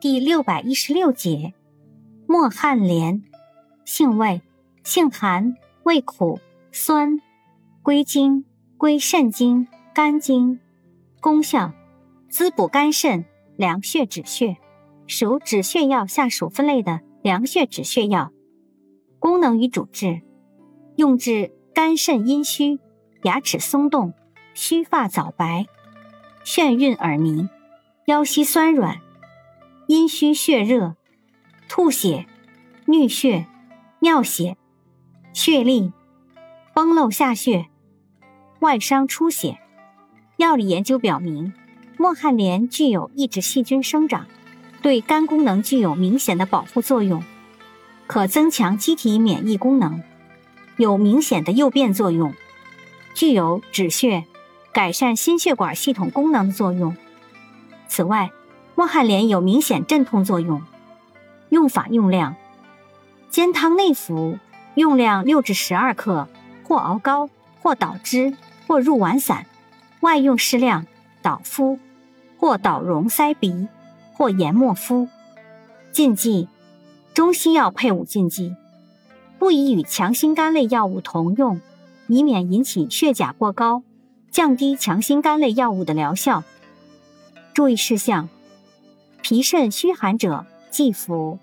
第六百一十六节，墨旱莲，性味，性寒，味苦酸，归经，归肾经、肝经。功效，滋补肝肾，凉血止血，属止血药下属分类的凉血止血药。功能与主治，用治肝肾阴虚、牙齿松动、须发早白、眩晕耳鸣、腰膝酸软。阴虚血热、吐血、衄血、尿血、血痢、崩漏下血、外伤出血。药理研究表明，墨旱莲具有抑制细菌生长，对肝功能具有明显的保护作用，可增强机体免疫功能，有明显的诱变作用，具有止血、改善心血管系统功能的作用。此外，墨旱莲有明显镇痛作用，用法用量：煎汤内服，用量六至十二克，或熬膏，或捣汁，或入丸散；外用适量，捣敷，或捣溶塞鼻，或研末敷。禁忌：中西药配伍禁忌，不宜与强心肝类药物同用，以免引起血钾过高，降低强心肝类药物的疗效。注意事项。脾肾虚寒者忌服。